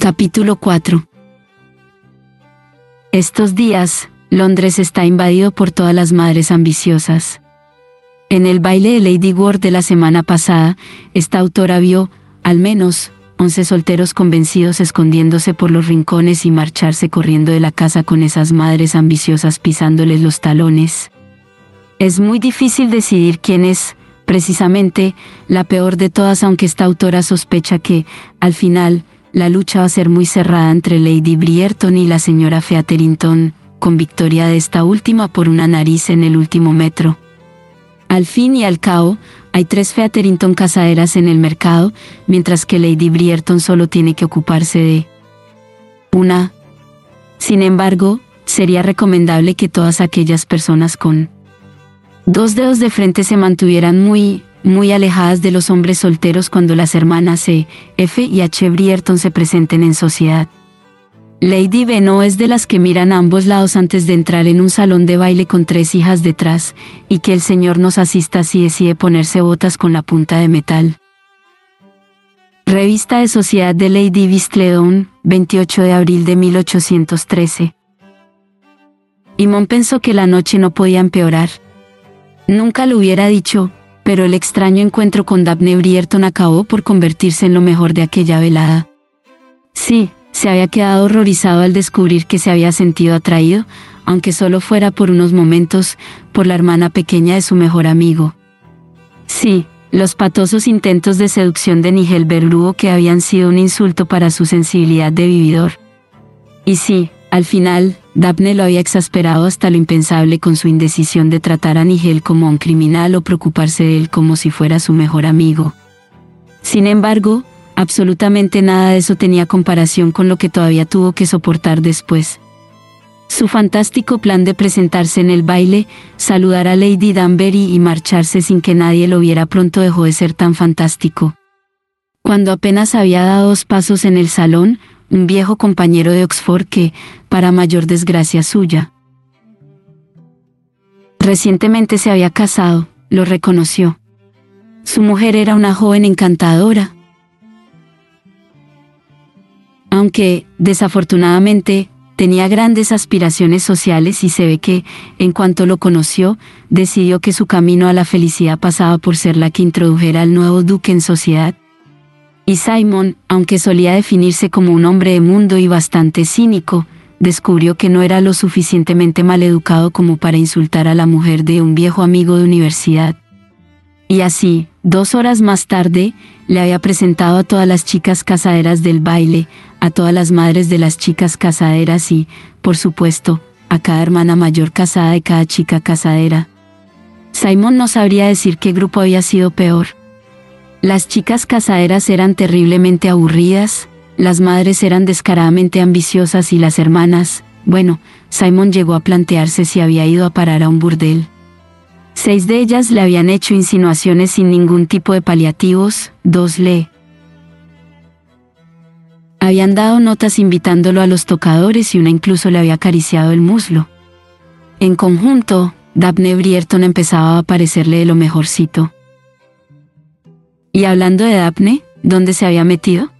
Capítulo 4 Estos días, Londres está invadido por todas las madres ambiciosas. En el baile de Lady Ward de la semana pasada, esta autora vio, al menos, once solteros convencidos escondiéndose por los rincones y marcharse corriendo de la casa con esas madres ambiciosas pisándoles los talones. Es muy difícil decidir quién es, precisamente, la peor de todas, aunque esta autora sospecha que, al final, la lucha va a ser muy cerrada entre Lady Brierton y la señora Featherington, con victoria de esta última por una nariz en el último metro. Al fin y al cabo, hay tres Featherington casaderas en el mercado, mientras que Lady Brierton solo tiene que ocuparse de una. Sin embargo, sería recomendable que todas aquellas personas con dos dedos de frente se mantuvieran muy, muy alejadas de los hombres solteros cuando las hermanas C, F y H. Brierton se presenten en sociedad. Lady B no es de las que miran a ambos lados antes de entrar en un salón de baile con tres hijas detrás, y que el señor nos asista si decide ponerse botas con la punta de metal. Revista de Sociedad de Lady Bistledon, 28 de abril de 1813. Imón pensó que la noche no podía empeorar. Nunca lo hubiera dicho, pero el extraño encuentro con Daphne Brierton acabó por convertirse en lo mejor de aquella velada. Sí, se había quedado horrorizado al descubrir que se había sentido atraído, aunque solo fuera por unos momentos, por la hermana pequeña de su mejor amigo. Sí, los patosos intentos de seducción de Nigel Berlugo que habían sido un insulto para su sensibilidad de vividor. Y sí, al final, Daphne lo había exasperado hasta lo impensable con su indecisión de tratar a Nigel como un criminal o preocuparse de él como si fuera su mejor amigo. Sin embargo, absolutamente nada de eso tenía comparación con lo que todavía tuvo que soportar después. Su fantástico plan de presentarse en el baile, saludar a Lady Danbury y marcharse sin que nadie lo viera pronto dejó de ser tan fantástico. Cuando apenas había dado dos pasos en el salón, un viejo compañero de Oxford que, para mayor desgracia suya, recientemente se había casado, lo reconoció. Su mujer era una joven encantadora. Aunque, desafortunadamente, tenía grandes aspiraciones sociales y se ve que, en cuanto lo conoció, decidió que su camino a la felicidad pasaba por ser la que introdujera al nuevo duque en sociedad y Simon, aunque solía definirse como un hombre de mundo y bastante cínico, descubrió que no era lo suficientemente maleducado como para insultar a la mujer de un viejo amigo de universidad. Y así, dos horas más tarde, le había presentado a todas las chicas casaderas del baile, a todas las madres de las chicas casaderas y, por supuesto, a cada hermana mayor casada de cada chica casadera. Simon no sabría decir qué grupo había sido peor. Las chicas casaderas eran terriblemente aburridas, las madres eran descaradamente ambiciosas y las hermanas, bueno, Simon llegó a plantearse si había ido a parar a un burdel. Seis de ellas le habían hecho insinuaciones sin ningún tipo de paliativos, dos le habían dado notas invitándolo a los tocadores y una incluso le había acariciado el muslo. En conjunto, Daphne Brierton empezaba a parecerle de lo mejorcito. Y hablando de Daphne, ¿dónde se había metido?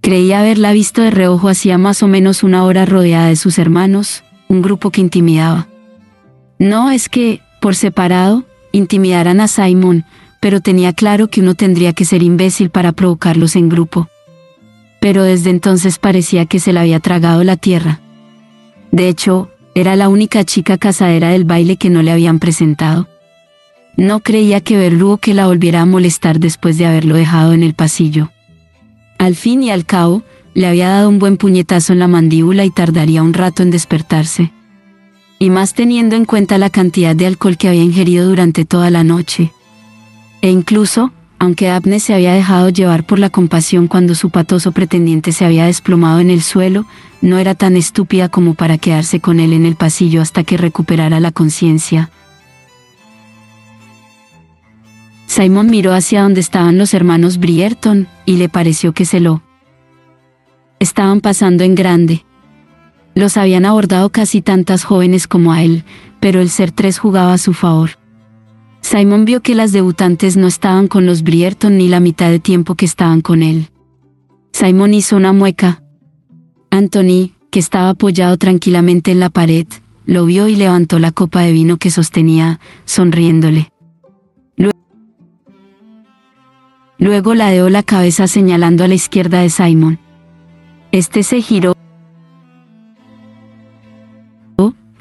Creía haberla visto de reojo hacía más o menos una hora rodeada de sus hermanos, un grupo que intimidaba. No es que, por separado, intimidaran a Simon, pero tenía claro que uno tendría que ser imbécil para provocarlos en grupo. Pero desde entonces parecía que se le había tragado la tierra. De hecho, era la única chica casadera del baile que no le habían presentado. No creía que Verlugo que la volviera a molestar después de haberlo dejado en el pasillo. Al fin y al cabo, le había dado un buen puñetazo en la mandíbula y tardaría un rato en despertarse. Y más teniendo en cuenta la cantidad de alcohol que había ingerido durante toda la noche. E incluso, aunque Abne se había dejado llevar por la compasión cuando su patoso pretendiente se había desplomado en el suelo, no era tan estúpida como para quedarse con él en el pasillo hasta que recuperara la conciencia. Simon miró hacia donde estaban los hermanos Brierton y le pareció que se lo estaban pasando en grande. Los habían abordado casi tantas jóvenes como a él, pero el ser tres jugaba a su favor. Simon vio que las debutantes no estaban con los Brierton ni la mitad de tiempo que estaban con él. Simon hizo una mueca, Anthony, que estaba apoyado tranquilamente en la pared, lo vio y levantó la copa de vino que sostenía, sonriéndole. Luego ladeó la cabeza señalando a la izquierda de Simon. Este se giró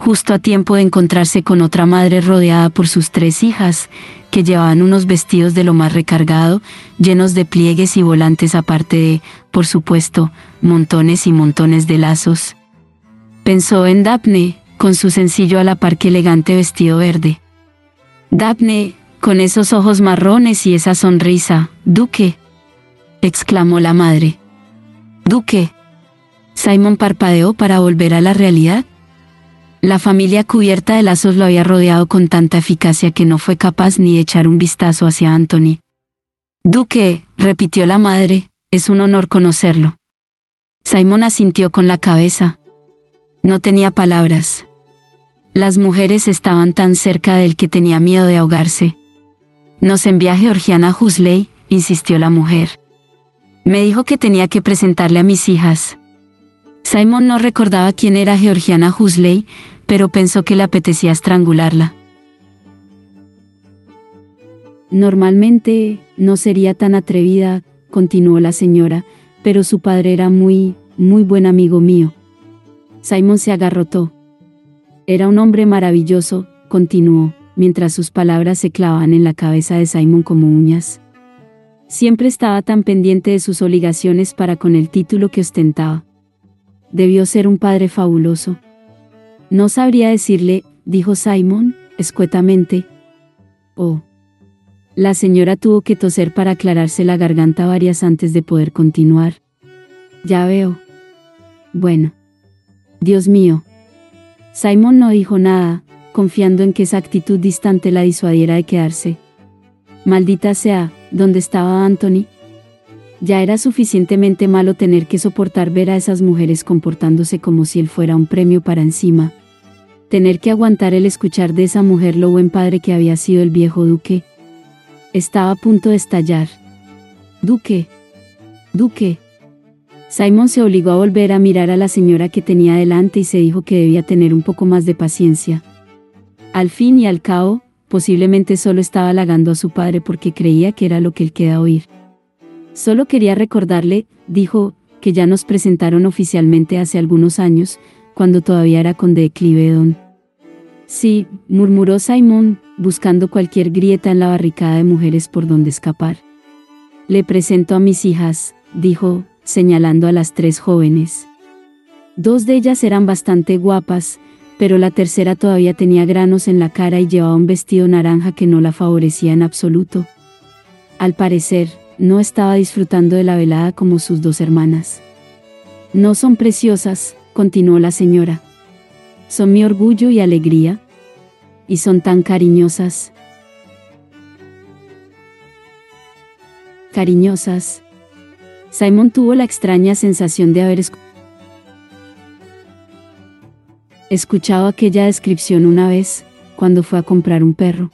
justo a tiempo de encontrarse con otra madre rodeada por sus tres hijas, que llevaban unos vestidos de lo más recargado, llenos de pliegues y volantes aparte de, por supuesto, montones y montones de lazos. Pensó en Daphne, con su sencillo a la par que elegante vestido verde. Daphne, con esos ojos marrones y esa sonrisa, Duque, exclamó la madre. Duque. Simon parpadeó para volver a la realidad. La familia cubierta de lazos lo había rodeado con tanta eficacia que no fue capaz ni de echar un vistazo hacia Anthony. Duque, repitió la madre, es un honor conocerlo. Simon asintió con la cabeza. No tenía palabras. Las mujeres estaban tan cerca de él que tenía miedo de ahogarse. Nos envía Georgiana Husley, insistió la mujer. Me dijo que tenía que presentarle a mis hijas. Simon no recordaba quién era Georgiana Husley, pero pensó que le apetecía estrangularla. Normalmente no sería tan atrevida, continuó la señora, pero su padre era muy, muy buen amigo mío. Simon se agarrotó. Era un hombre maravilloso, continuó, mientras sus palabras se clavaban en la cabeza de Simon como uñas. Siempre estaba tan pendiente de sus obligaciones para con el título que ostentaba. Debió ser un padre fabuloso. No sabría decirle, dijo Simon, escuetamente. Oh. La señora tuvo que toser para aclararse la garganta varias antes de poder continuar. Ya veo. Bueno. Dios mío. Simon no dijo nada, confiando en que esa actitud distante la disuadiera de quedarse. Maldita sea, ¿dónde estaba Anthony? Ya era suficientemente malo tener que soportar ver a esas mujeres comportándose como si él fuera un premio para encima. Tener que aguantar el escuchar de esa mujer lo buen padre que había sido el viejo duque. Estaba a punto de estallar. Duque. Duque. Simon se obligó a volver a mirar a la señora que tenía delante y se dijo que debía tener un poco más de paciencia. Al fin y al cabo, posiblemente solo estaba halagando a su padre porque creía que era lo que él queda oír. Solo quería recordarle, dijo, que ya nos presentaron oficialmente hace algunos años, cuando todavía era conde de Clivedon. Sí, murmuró Simon, buscando cualquier grieta en la barricada de mujeres por donde escapar. Le presento a mis hijas, dijo, señalando a las tres jóvenes. Dos de ellas eran bastante guapas, pero la tercera todavía tenía granos en la cara y llevaba un vestido naranja que no la favorecía en absoluto. Al parecer, no estaba disfrutando de la velada como sus dos hermanas. No son preciosas, continuó la señora. Son mi orgullo y alegría. Y son tan cariñosas. Cariñosas. Simon tuvo la extraña sensación de haber escuchado aquella descripción una vez, cuando fue a comprar un perro.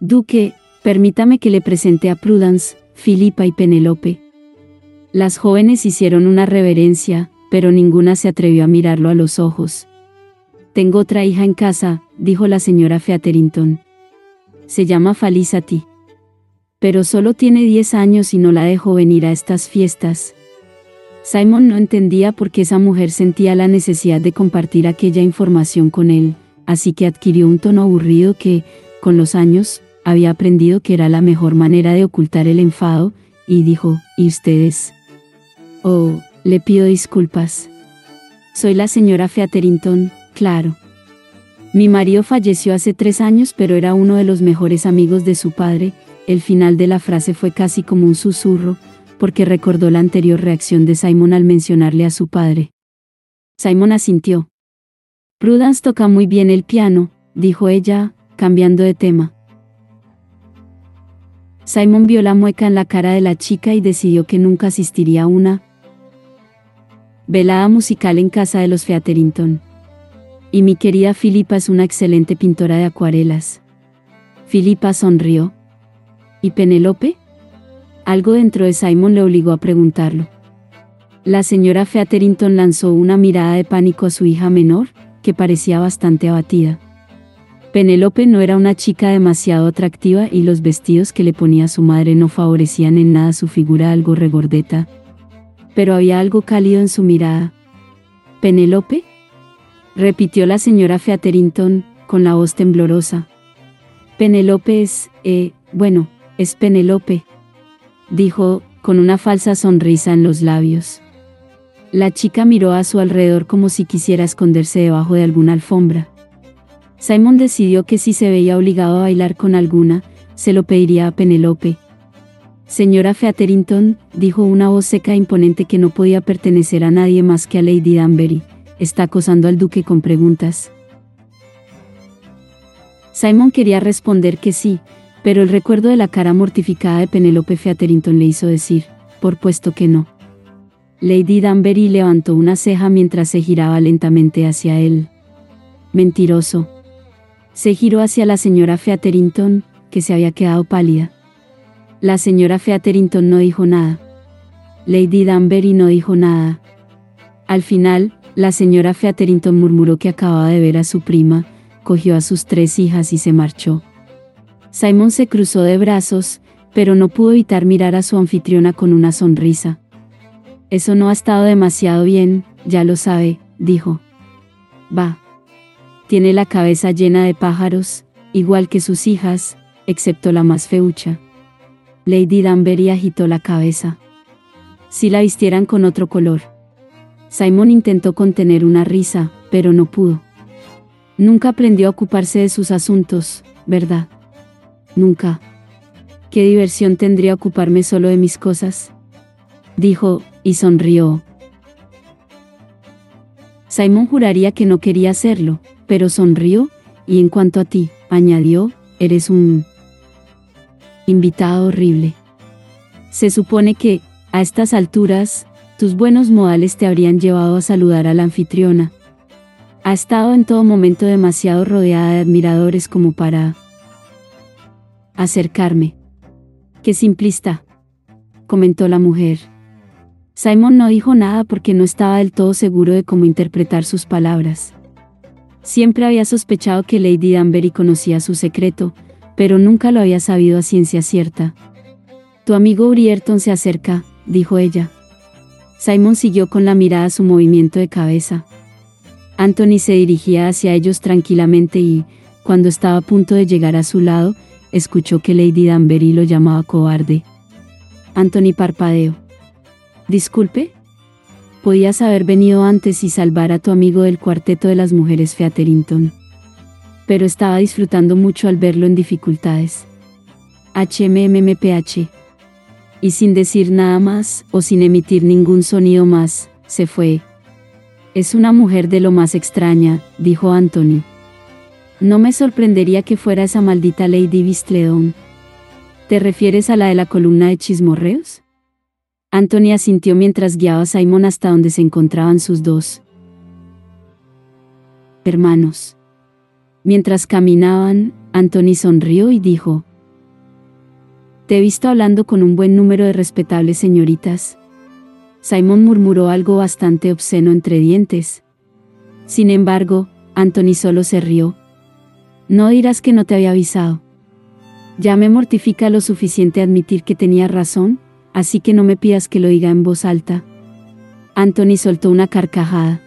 Duque, permítame que le presente a Prudence, Filipa y Penelope. Las jóvenes hicieron una reverencia, pero ninguna se atrevió a mirarlo a los ojos. Tengo otra hija en casa, dijo la señora Featherington. Se llama Falisati. Pero solo tiene diez años y no la dejo venir a estas fiestas. Simon no entendía por qué esa mujer sentía la necesidad de compartir aquella información con él, así que adquirió un tono aburrido que, con los años, había aprendido que era la mejor manera de ocultar el enfado, y dijo, ¿y ustedes? Oh, le pido disculpas. Soy la señora Featherington, claro. Mi marido falleció hace tres años, pero era uno de los mejores amigos de su padre. El final de la frase fue casi como un susurro, porque recordó la anterior reacción de Simon al mencionarle a su padre. Simon asintió. Prudence toca muy bien el piano, dijo ella, cambiando de tema. Simon vio la mueca en la cara de la chica y decidió que nunca asistiría a una velada musical en casa de los Featherington. Y mi querida Filipa es una excelente pintora de acuarelas. Filipa sonrió. ¿Y Penélope? Algo dentro de Simon le obligó a preguntarlo. La señora Featherington lanzó una mirada de pánico a su hija menor, que parecía bastante abatida. Penélope no era una chica demasiado atractiva y los vestidos que le ponía su madre no favorecían en nada su figura algo regordeta. Pero había algo cálido en su mirada. ¿Penélope? repitió la señora Featherington, con la voz temblorosa. Penélope es, eh, bueno, es Penélope, dijo, con una falsa sonrisa en los labios. La chica miró a su alrededor como si quisiera esconderse debajo de alguna alfombra. Simon decidió que si se veía obligado a bailar con alguna, se lo pediría a Penelope. Señora Featherington, dijo una voz seca e imponente que no podía pertenecer a nadie más que a Lady Danbury, está acosando al duque con preguntas. Simon quería responder que sí, pero el recuerdo de la cara mortificada de Penelope Featherington le hizo decir, por puesto que no. Lady Danbury levantó una ceja mientras se giraba lentamente hacia él. Mentiroso. Se giró hacia la señora Featherington, que se había quedado pálida. La señora Featherington no dijo nada. Lady Danbury no dijo nada. Al final, la señora Featherington murmuró que acababa de ver a su prima, cogió a sus tres hijas y se marchó. Simon se cruzó de brazos, pero no pudo evitar mirar a su anfitriona con una sonrisa. Eso no ha estado demasiado bien, ya lo sabe, dijo. Va. Tiene la cabeza llena de pájaros, igual que sus hijas, excepto la más feucha. Lady Danbury agitó la cabeza. Si la vistieran con otro color. Simon intentó contener una risa, pero no pudo. Nunca aprendió a ocuparse de sus asuntos, ¿verdad? Nunca. ¿Qué diversión tendría ocuparme solo de mis cosas? Dijo, y sonrió. Simon juraría que no quería hacerlo, pero sonrió, y en cuanto a ti, añadió, eres un invitado horrible. Se supone que, a estas alturas, tus buenos modales te habrían llevado a saludar a la anfitriona. Ha estado en todo momento demasiado rodeada de admiradores como para acercarme. Qué simplista, comentó la mujer. Simon no dijo nada porque no estaba del todo seguro de cómo interpretar sus palabras. Siempre había sospechado que Lady Danbury conocía su secreto, pero nunca lo había sabido a ciencia cierta. Tu amigo Brierton se acerca, dijo ella. Simon siguió con la mirada su movimiento de cabeza. Anthony se dirigía hacia ellos tranquilamente y, cuando estaba a punto de llegar a su lado, escuchó que Lady Danbury lo llamaba cobarde. Anthony parpadeó. Disculpe. Podías haber venido antes y salvar a tu amigo del cuarteto de las mujeres Featherington. Pero estaba disfrutando mucho al verlo en dificultades. HMMPH. Y sin decir nada más, o sin emitir ningún sonido más, se fue. Es una mujer de lo más extraña, dijo Anthony. No me sorprendería que fuera esa maldita Lady Bistledown. ¿Te refieres a la de la columna de chismorreos? Anthony asintió mientras guiaba a Simon hasta donde se encontraban sus dos hermanos. Mientras caminaban, Anthony sonrió y dijo, Te he visto hablando con un buen número de respetables señoritas. Simon murmuró algo bastante obsceno entre dientes. Sin embargo, Anthony solo se rió. No dirás que no te había avisado. Ya me mortifica lo suficiente admitir que tenía razón, así que no me pidas que lo diga en voz alta. Anthony soltó una carcajada.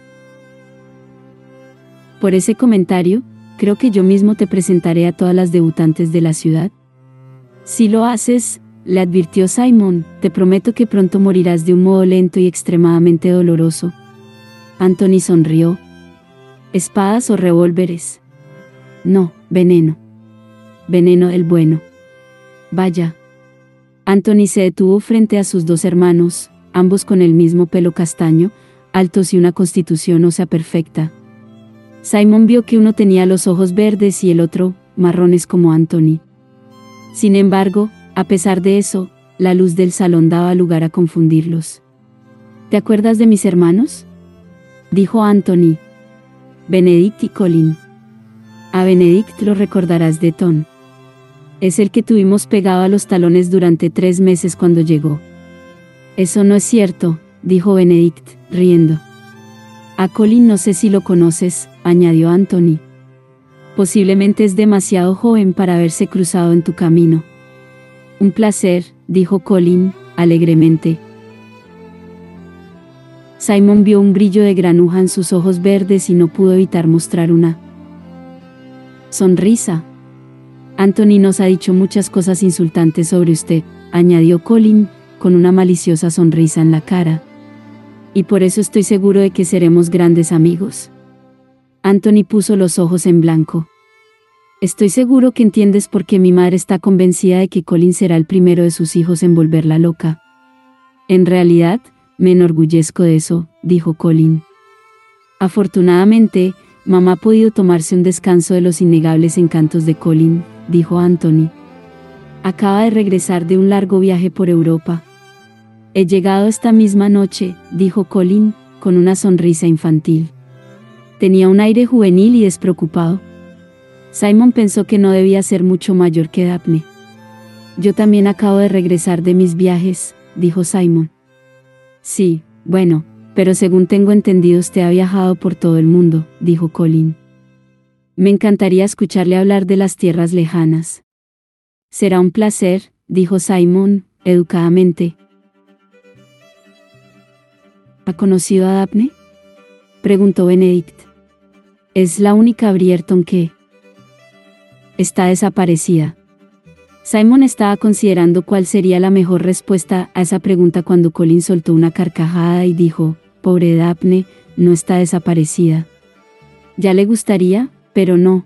Por ese comentario, creo que yo mismo te presentaré a todas las debutantes de la ciudad. Si lo haces, le advirtió Simon, te prometo que pronto morirás de un modo lento y extremadamente doloroso. Anthony sonrió. ¿Espadas o revólveres? No, veneno. Veneno del bueno. Vaya, Anthony se detuvo frente a sus dos hermanos, ambos con el mismo pelo castaño, altos y una constitución ósea perfecta. Simon vio que uno tenía los ojos verdes y el otro, marrones como Anthony. Sin embargo, a pesar de eso, la luz del salón daba lugar a confundirlos. ¿Te acuerdas de mis hermanos? dijo Anthony. Benedict y Colin. A Benedict lo recordarás de Ton. Es el que tuvimos pegado a los talones durante tres meses cuando llegó. Eso no es cierto, dijo Benedict, riendo. A Colin no sé si lo conoces, añadió Anthony. Posiblemente es demasiado joven para haberse cruzado en tu camino. Un placer, dijo Colin, alegremente. Simon vio un brillo de granuja en sus ojos verdes y no pudo evitar mostrar una sonrisa. Anthony nos ha dicho muchas cosas insultantes sobre usted, añadió Colin, con una maliciosa sonrisa en la cara. Y por eso estoy seguro de que seremos grandes amigos. Anthony puso los ojos en blanco. Estoy seguro que entiendes por qué mi madre está convencida de que Colin será el primero de sus hijos en volverla loca. En realidad, me enorgullezco de eso, dijo Colin. Afortunadamente, mamá ha podido tomarse un descanso de los innegables encantos de Colin, dijo Anthony. Acaba de regresar de un largo viaje por Europa. He llegado esta misma noche, dijo Colin, con una sonrisa infantil. Tenía un aire juvenil y despreocupado. Simon pensó que no debía ser mucho mayor que Daphne. Yo también acabo de regresar de mis viajes, dijo Simon. Sí, bueno, pero según tengo entendido usted ha viajado por todo el mundo, dijo Colin. Me encantaría escucharle hablar de las tierras lejanas. Será un placer, dijo Simon, educadamente. ¿Ha conocido a Daphne? preguntó Benedict. Es la única Brierton que está desaparecida. Simon estaba considerando cuál sería la mejor respuesta a esa pregunta cuando Colin soltó una carcajada y dijo, pobre Daphne, no está desaparecida. Ya le gustaría, pero no.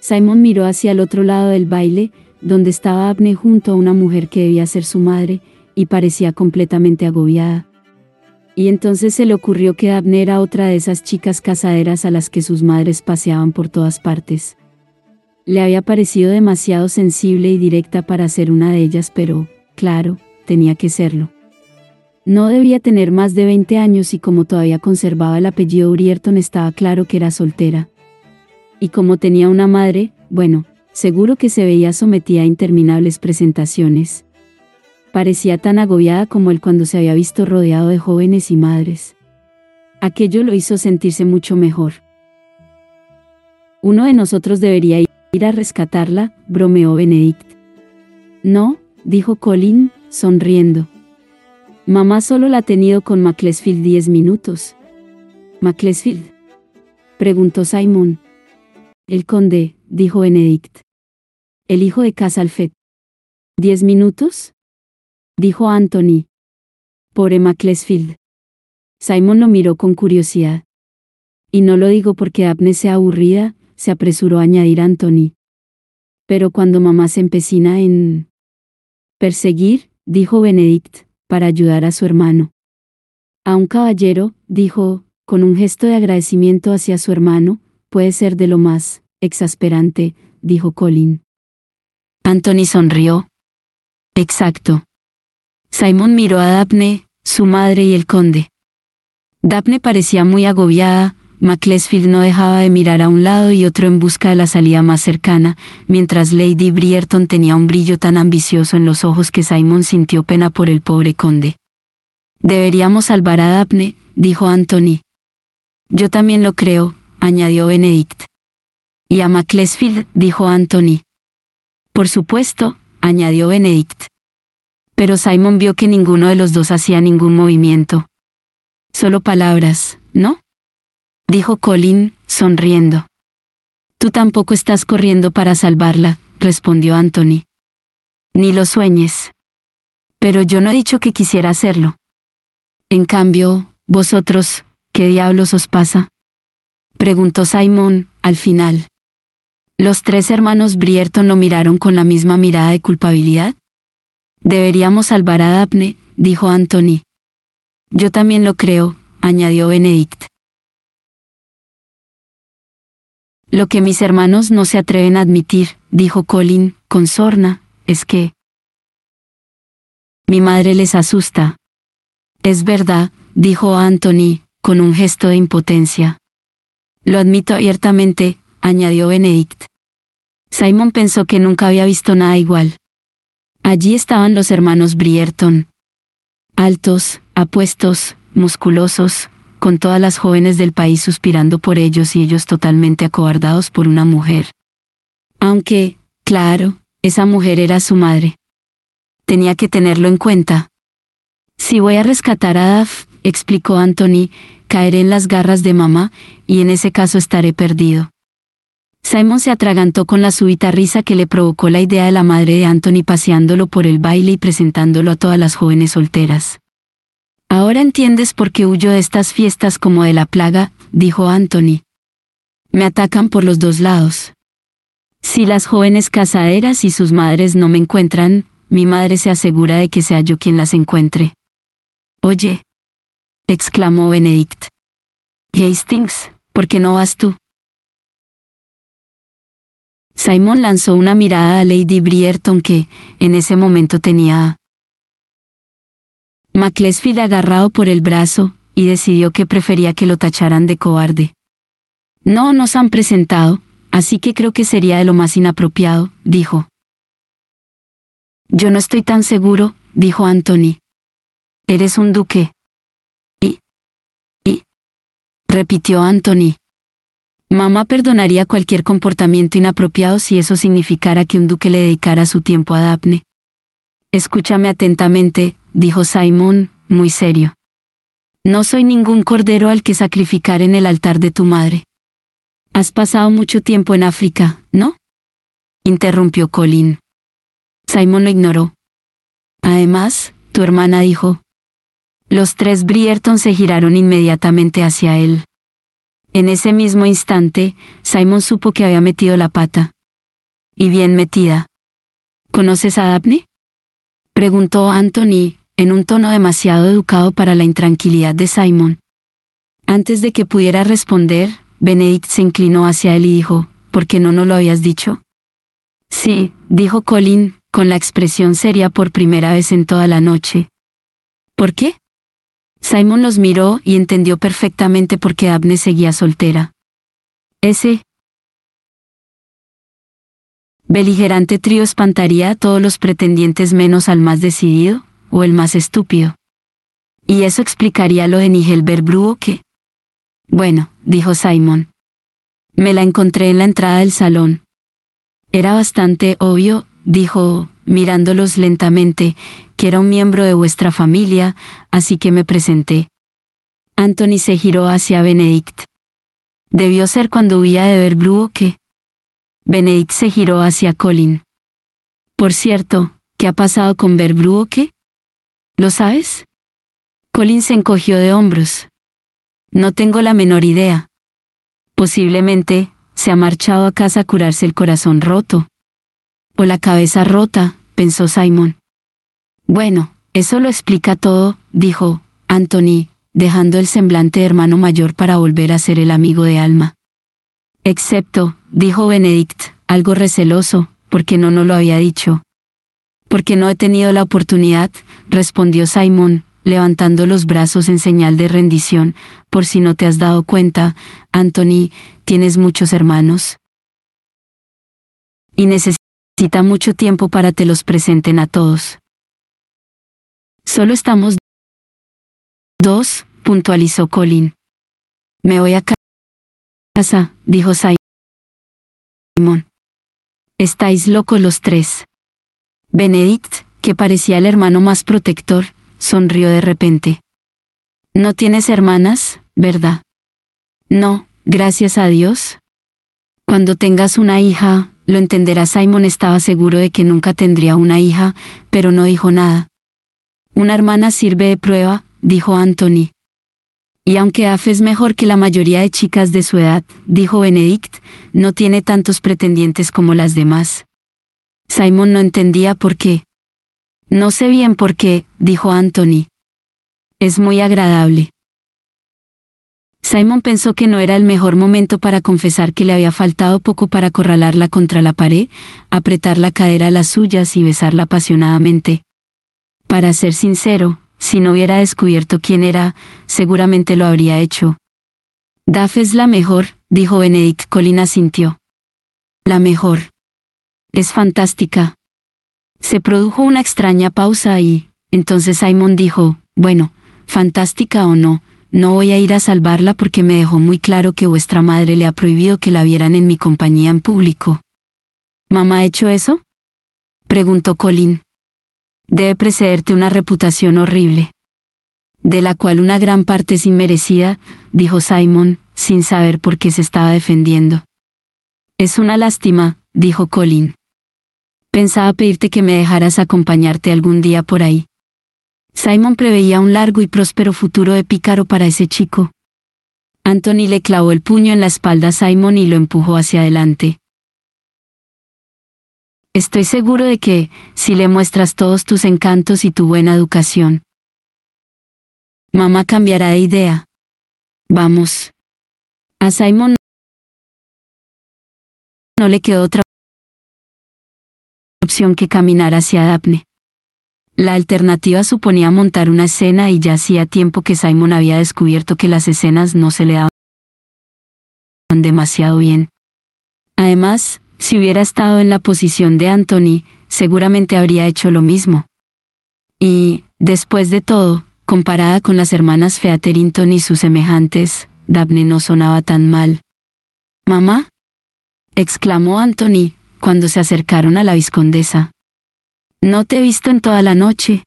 Simon miró hacia el otro lado del baile, donde estaba Daphne junto a una mujer que debía ser su madre, y parecía completamente agobiada. Y entonces se le ocurrió que Daphne era otra de esas chicas casaderas a las que sus madres paseaban por todas partes. Le había parecido demasiado sensible y directa para ser una de ellas, pero, claro, tenía que serlo. No debía tener más de 20 años y como todavía conservaba el apellido Brierton estaba claro que era soltera. Y como tenía una madre, bueno, seguro que se veía sometida a interminables presentaciones. Parecía tan agobiada como él cuando se había visto rodeado de jóvenes y madres. Aquello lo hizo sentirse mucho mejor. Uno de nosotros debería ir a rescatarla, bromeó Benedict. No, dijo Colin, sonriendo. Mamá solo la ha tenido con Macclesfield diez minutos. ¿Macclesfield? preguntó Simon. El conde, dijo Benedict. El hijo de Casalfet. ¿Diez minutos? dijo Anthony. Pobre Macclesfield. Simon lo miró con curiosidad. Y no lo digo porque Abne sea aburrida, se apresuró a añadir Anthony. Pero cuando mamá se empecina en perseguir, dijo Benedict, para ayudar a su hermano. A un caballero, dijo, con un gesto de agradecimiento hacia su hermano, puede ser de lo más exasperante, dijo Colin. Anthony sonrió. Exacto. Simon miró a Daphne, su madre y el conde. Daphne parecía muy agobiada, Macclesfield no dejaba de mirar a un lado y otro en busca de la salida más cercana, mientras Lady Brierton tenía un brillo tan ambicioso en los ojos que Simon sintió pena por el pobre conde. Deberíamos salvar a Daphne, dijo Anthony. Yo también lo creo, añadió Benedict. Y a Macclesfield, dijo Anthony. Por supuesto, añadió Benedict. Pero Simon vio que ninguno de los dos hacía ningún movimiento. Solo palabras, ¿no? Dijo Colin, sonriendo. Tú tampoco estás corriendo para salvarla, respondió Anthony. Ni lo sueñes. Pero yo no he dicho que quisiera hacerlo. En cambio, vosotros, ¿qué diablos os pasa? preguntó Simon, al final. Los tres hermanos Brierton lo miraron con la misma mirada de culpabilidad. Deberíamos salvar a Daphne, dijo Anthony. Yo también lo creo, añadió Benedict. Lo que mis hermanos no se atreven a admitir, dijo Colin, con sorna, es que... Mi madre les asusta. Es verdad, dijo Anthony, con un gesto de impotencia. Lo admito abiertamente, añadió Benedict. Simon pensó que nunca había visto nada igual. Allí estaban los hermanos Brierton. Altos, apuestos, musculosos, con todas las jóvenes del país suspirando por ellos y ellos totalmente acobardados por una mujer. Aunque, claro, esa mujer era su madre. Tenía que tenerlo en cuenta. Si voy a rescatar a Daf, explicó Anthony, caeré en las garras de mamá, y en ese caso estaré perdido. Simon se atragantó con la súbita risa que le provocó la idea de la madre de Anthony paseándolo por el baile y presentándolo a todas las jóvenes solteras. Ahora entiendes por qué huyo de estas fiestas como de la plaga, dijo Anthony. Me atacan por los dos lados. Si las jóvenes casaderas y sus madres no me encuentran, mi madre se asegura de que sea yo quien las encuentre. Oye, exclamó Benedict. Hastings, ¿por qué no vas tú? Simon lanzó una mirada a Lady Brierton que, en ese momento tenía a Macclesfield agarrado por el brazo, y decidió que prefería que lo tacharan de cobarde. No nos han presentado, así que creo que sería de lo más inapropiado, dijo. Yo no estoy tan seguro, dijo Anthony. Eres un duque. Y... y... repitió Anthony. Mamá perdonaría cualquier comportamiento inapropiado si eso significara que un duque le dedicara su tiempo a Daphne. Escúchame atentamente, dijo Simon, muy serio. No soy ningún cordero al que sacrificar en el altar de tu madre. Has pasado mucho tiempo en África, ¿no? interrumpió Colin. Simon lo ignoró. Además, tu hermana dijo. Los tres Brierton se giraron inmediatamente hacia él. En ese mismo instante, Simon supo que había metido la pata. Y bien metida. ¿Conoces a Daphne? Preguntó Anthony, en un tono demasiado educado para la intranquilidad de Simon. Antes de que pudiera responder, Benedict se inclinó hacia él y dijo, ¿por qué no nos lo habías dicho? Sí, dijo Colin, con la expresión seria por primera vez en toda la noche. ¿Por qué? Simon los miró y entendió perfectamente por qué Abne seguía soltera. Ese beligerante trío espantaría a todos los pretendientes menos al más decidido, o el más estúpido. Y eso explicaría lo de Nigel Berbru o qué. Bueno, dijo Simon. Me la encontré en la entrada del salón. Era bastante obvio, dijo, mirándolos lentamente, que era un miembro de vuestra familia, así que me presenté. Anthony se giró hacia Benedict. Debió ser cuando huía de o qué. Benedict se giró hacia Colin. Por cierto, ¿qué ha pasado con o qué? ¿Lo sabes? Colin se encogió de hombros. No tengo la menor idea. Posiblemente, se ha marchado a casa a curarse el corazón roto. O la cabeza rota, pensó Simon. Bueno, eso lo explica todo, dijo Anthony, dejando el semblante de hermano mayor para volver a ser el amigo de Alma. Excepto, dijo Benedict, algo receloso, porque no nos lo había dicho. Porque no he tenido la oportunidad, respondió Simon, levantando los brazos en señal de rendición, por si no te has dado cuenta, Anthony, tienes muchos hermanos. Y necesita mucho tiempo para te los presenten a todos. Solo estamos dos, puntualizó Colin. Me voy a casa, dijo Simon. Estáis locos los tres. Benedict, que parecía el hermano más protector, sonrió de repente. No tienes hermanas, ¿verdad? No, gracias a Dios. Cuando tengas una hija, lo entenderá Simon estaba seguro de que nunca tendría una hija, pero no dijo nada. Una hermana sirve de prueba, dijo Anthony. Y aunque Af es mejor que la mayoría de chicas de su edad, dijo Benedict, no tiene tantos pretendientes como las demás. Simon no entendía por qué. No sé bien por qué, dijo Anthony. Es muy agradable. Simon pensó que no era el mejor momento para confesar que le había faltado poco para acorralarla contra la pared, apretar la cadera a las suyas y besarla apasionadamente. Para ser sincero, si no hubiera descubierto quién era, seguramente lo habría hecho. Daf es la mejor, dijo Benedict Colina sintió. La mejor. Es fantástica. Se produjo una extraña pausa y, entonces Simon dijo, bueno, fantástica o no, no voy a ir a salvarla porque me dejó muy claro que vuestra madre le ha prohibido que la vieran en mi compañía en público. ¿Mamá ha hecho eso? preguntó Colin. Debe precederte una reputación horrible. De la cual una gran parte es inmerecida, dijo Simon, sin saber por qué se estaba defendiendo. Es una lástima, dijo Colin. Pensaba pedirte que me dejaras acompañarte algún día por ahí. Simon preveía un largo y próspero futuro de pícaro para ese chico. Anthony le clavó el puño en la espalda a Simon y lo empujó hacia adelante. Estoy seguro de que, si le muestras todos tus encantos y tu buena educación, mamá cambiará de idea. Vamos. A Simon no le quedó otra que caminar hacia Daphne. La alternativa suponía montar una escena y ya hacía tiempo que Simon había descubierto que las escenas no se le daban demasiado bien. Además, si hubiera estado en la posición de Anthony, seguramente habría hecho lo mismo. Y, después de todo, comparada con las hermanas Featherington y sus semejantes, Daphne no sonaba tan mal. ¿Mamá? exclamó Anthony, cuando se acercaron a la viscondesa. No te he visto en toda la noche.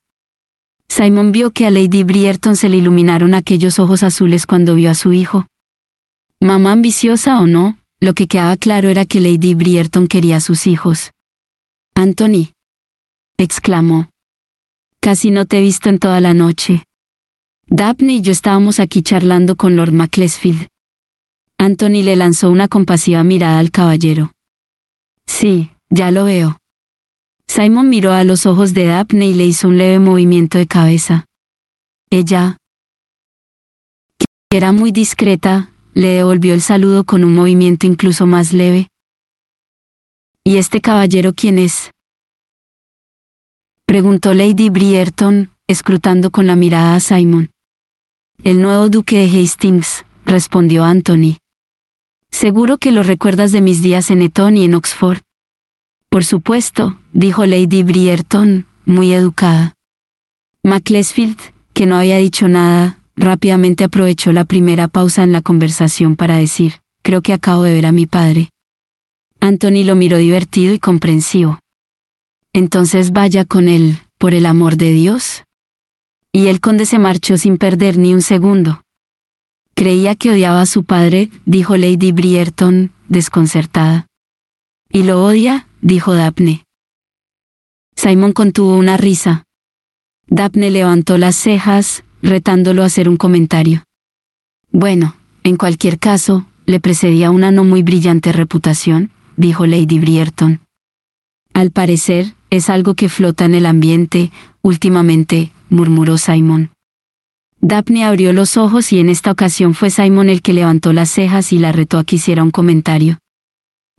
Simon vio que a Lady Brierton se le iluminaron aquellos ojos azules cuando vio a su hijo. Mamá ambiciosa o no, lo que quedaba claro era que Lady Brierton quería a sus hijos. Anthony. exclamó. Casi no te he visto en toda la noche. Daphne y yo estábamos aquí charlando con Lord Macclesfield. Anthony le lanzó una compasiva mirada al caballero. Sí, ya lo veo. Simon miró a los ojos de Daphne y le hizo un leve movimiento de cabeza. Ella, que era muy discreta, le devolvió el saludo con un movimiento incluso más leve. ¿Y este caballero quién es? Preguntó Lady Brierton, escrutando con la mirada a Simon. El nuevo duque de Hastings, respondió Anthony. Seguro que lo recuerdas de mis días en Eton y en Oxford. Por supuesto, dijo Lady Brierton, muy educada. Macclesfield, que no había dicho nada, rápidamente aprovechó la primera pausa en la conversación para decir, creo que acabo de ver a mi padre. Anthony lo miró divertido y comprensivo. Entonces vaya con él, por el amor de Dios. Y el conde se marchó sin perder ni un segundo. Creía que odiaba a su padre, dijo Lady Brierton, desconcertada. ¿Y lo odia? dijo Daphne. Simon contuvo una risa. Daphne levantó las cejas, retándolo a hacer un comentario. Bueno, en cualquier caso, le precedía una no muy brillante reputación, dijo Lady Brierton. Al parecer, es algo que flota en el ambiente, últimamente, murmuró Simon. Daphne abrió los ojos y en esta ocasión fue Simon el que levantó las cejas y la retó a que hiciera un comentario.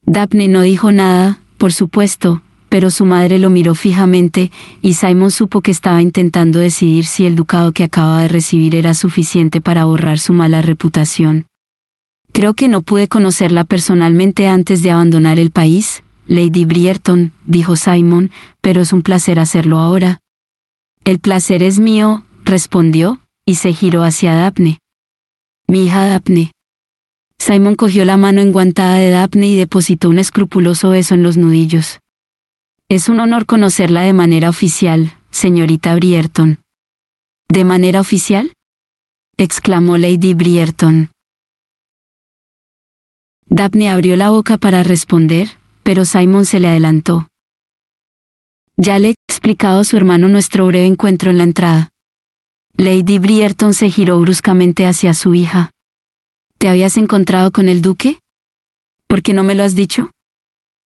Daphne no dijo nada, por supuesto, pero su madre lo miró fijamente, y Simon supo que estaba intentando decidir si el ducado que acaba de recibir era suficiente para borrar su mala reputación. Creo que no pude conocerla personalmente antes de abandonar el país, Lady Brierton, dijo Simon, pero es un placer hacerlo ahora. El placer es mío, respondió, y se giró hacia Daphne. Mi hija Daphne, Simon cogió la mano enguantada de Daphne y depositó un escrupuloso beso en los nudillos. Es un honor conocerla de manera oficial, señorita Brierton. ¿De manera oficial? exclamó Lady Brierton. Daphne abrió la boca para responder, pero Simon se le adelantó. Ya le he explicado a su hermano nuestro breve encuentro en la entrada. Lady Brierton se giró bruscamente hacia su hija. ¿Te habías encontrado con el duque? ¿Por qué no me lo has dicho?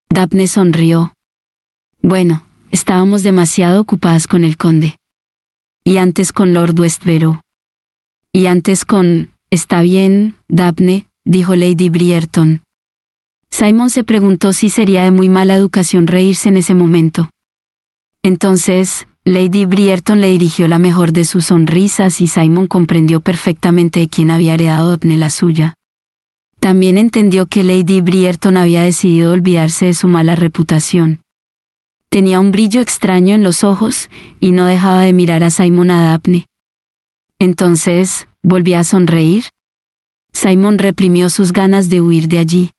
Daphne sonrió. Bueno, estábamos demasiado ocupadas con el conde. Y antes con Lord Westboro. Y antes con... Está bien, Daphne, dijo Lady Brierton. Simon se preguntó si sería de muy mala educación reírse en ese momento. Entonces, Lady Brierton le dirigió la mejor de sus sonrisas y Simon comprendió perfectamente de quién había heredado Daphne la suya. También entendió que Lady Brierton había decidido olvidarse de su mala reputación. Tenía un brillo extraño en los ojos y no dejaba de mirar a Simon a Daphne. Entonces, ¿volví a sonreír? Simon reprimió sus ganas de huir de allí.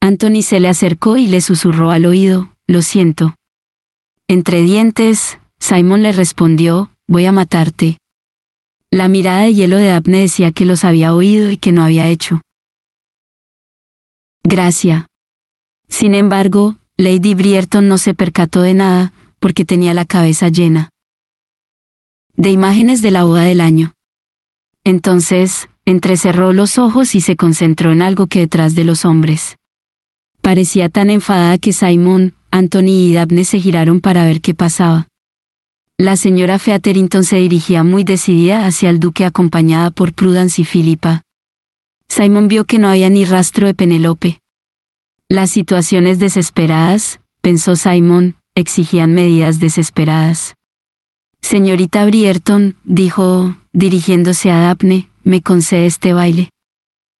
Anthony se le acercó y le susurró al oído, lo siento. Entre dientes, Simon le respondió, voy a matarte. La mirada de hielo de Daphne decía que los había oído y que no había hecho. Gracia. Sin embargo, Lady Brierton no se percató de nada, porque tenía la cabeza llena de imágenes de la boda del año. Entonces, entrecerró los ojos y se concentró en algo que detrás de los hombres. Parecía tan enfadada que Simon, Anthony y Daphne se giraron para ver qué pasaba. La señora Featherington se dirigía muy decidida hacia el duque acompañada por Prudence y Philippa. Simon vio que no había ni rastro de Penelope. Las situaciones desesperadas, pensó Simon, exigían medidas desesperadas. Señorita Brierton, dijo, dirigiéndose a Daphne, ¿me concede este baile?